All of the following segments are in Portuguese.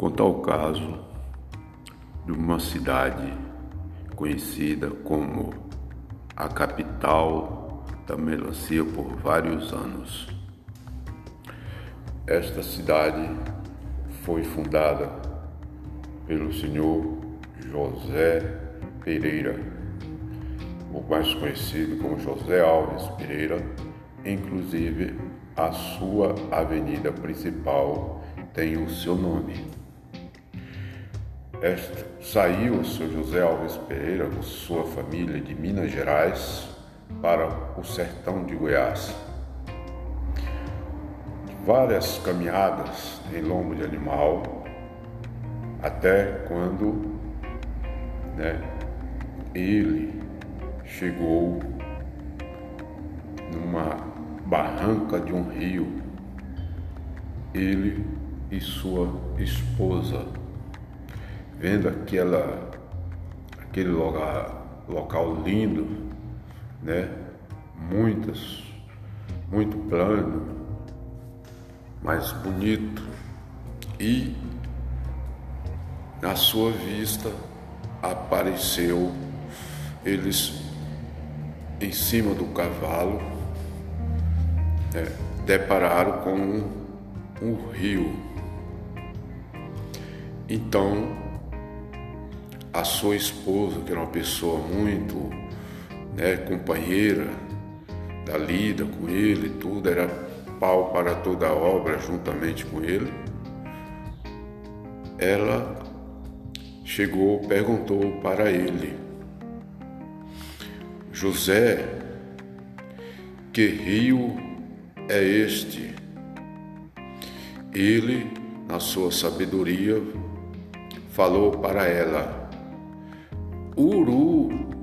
Contar o caso de uma cidade conhecida como a capital da melancia por vários anos. Esta cidade foi fundada pelo senhor José Pereira, o mais conhecido como José Alves Pereira, inclusive a sua avenida principal tem o seu nome. Esta, saiu o seu José Alves Pereira com sua família de Minas Gerais para o sertão de Goiás. Várias caminhadas em lombo de animal, até quando né, ele chegou numa barranca de um rio, ele e sua esposa vendo aquela, aquele lugar, local lindo, né? Muitas, muito plano, mas bonito. E na sua vista apareceu eles em cima do cavalo, é, depararam com um, um rio. Então a sua esposa, que era uma pessoa muito né, companheira da lida com ele, tudo, era pau para toda a obra juntamente com ele. Ela chegou, perguntou para ele: José, que rio é este? Ele, na sua sabedoria, falou para ela: Uruana.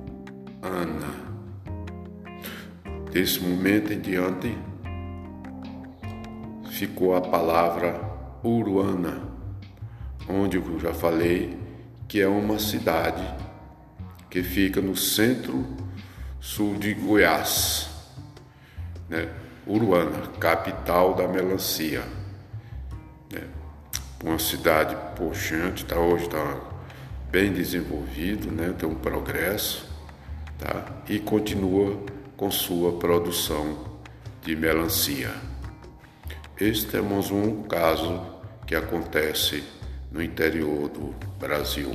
Desse momento em diante, ficou a palavra Uruana, onde eu já falei que é uma cidade que fica no centro-sul de Goiás, né? Uruana, capital da melancia. Né? Uma cidade puxante, tá, hoje está bem desenvolvido, né? tem um progresso tá? e continua com sua produção de melancia. Este temos um caso que acontece no interior do Brasil.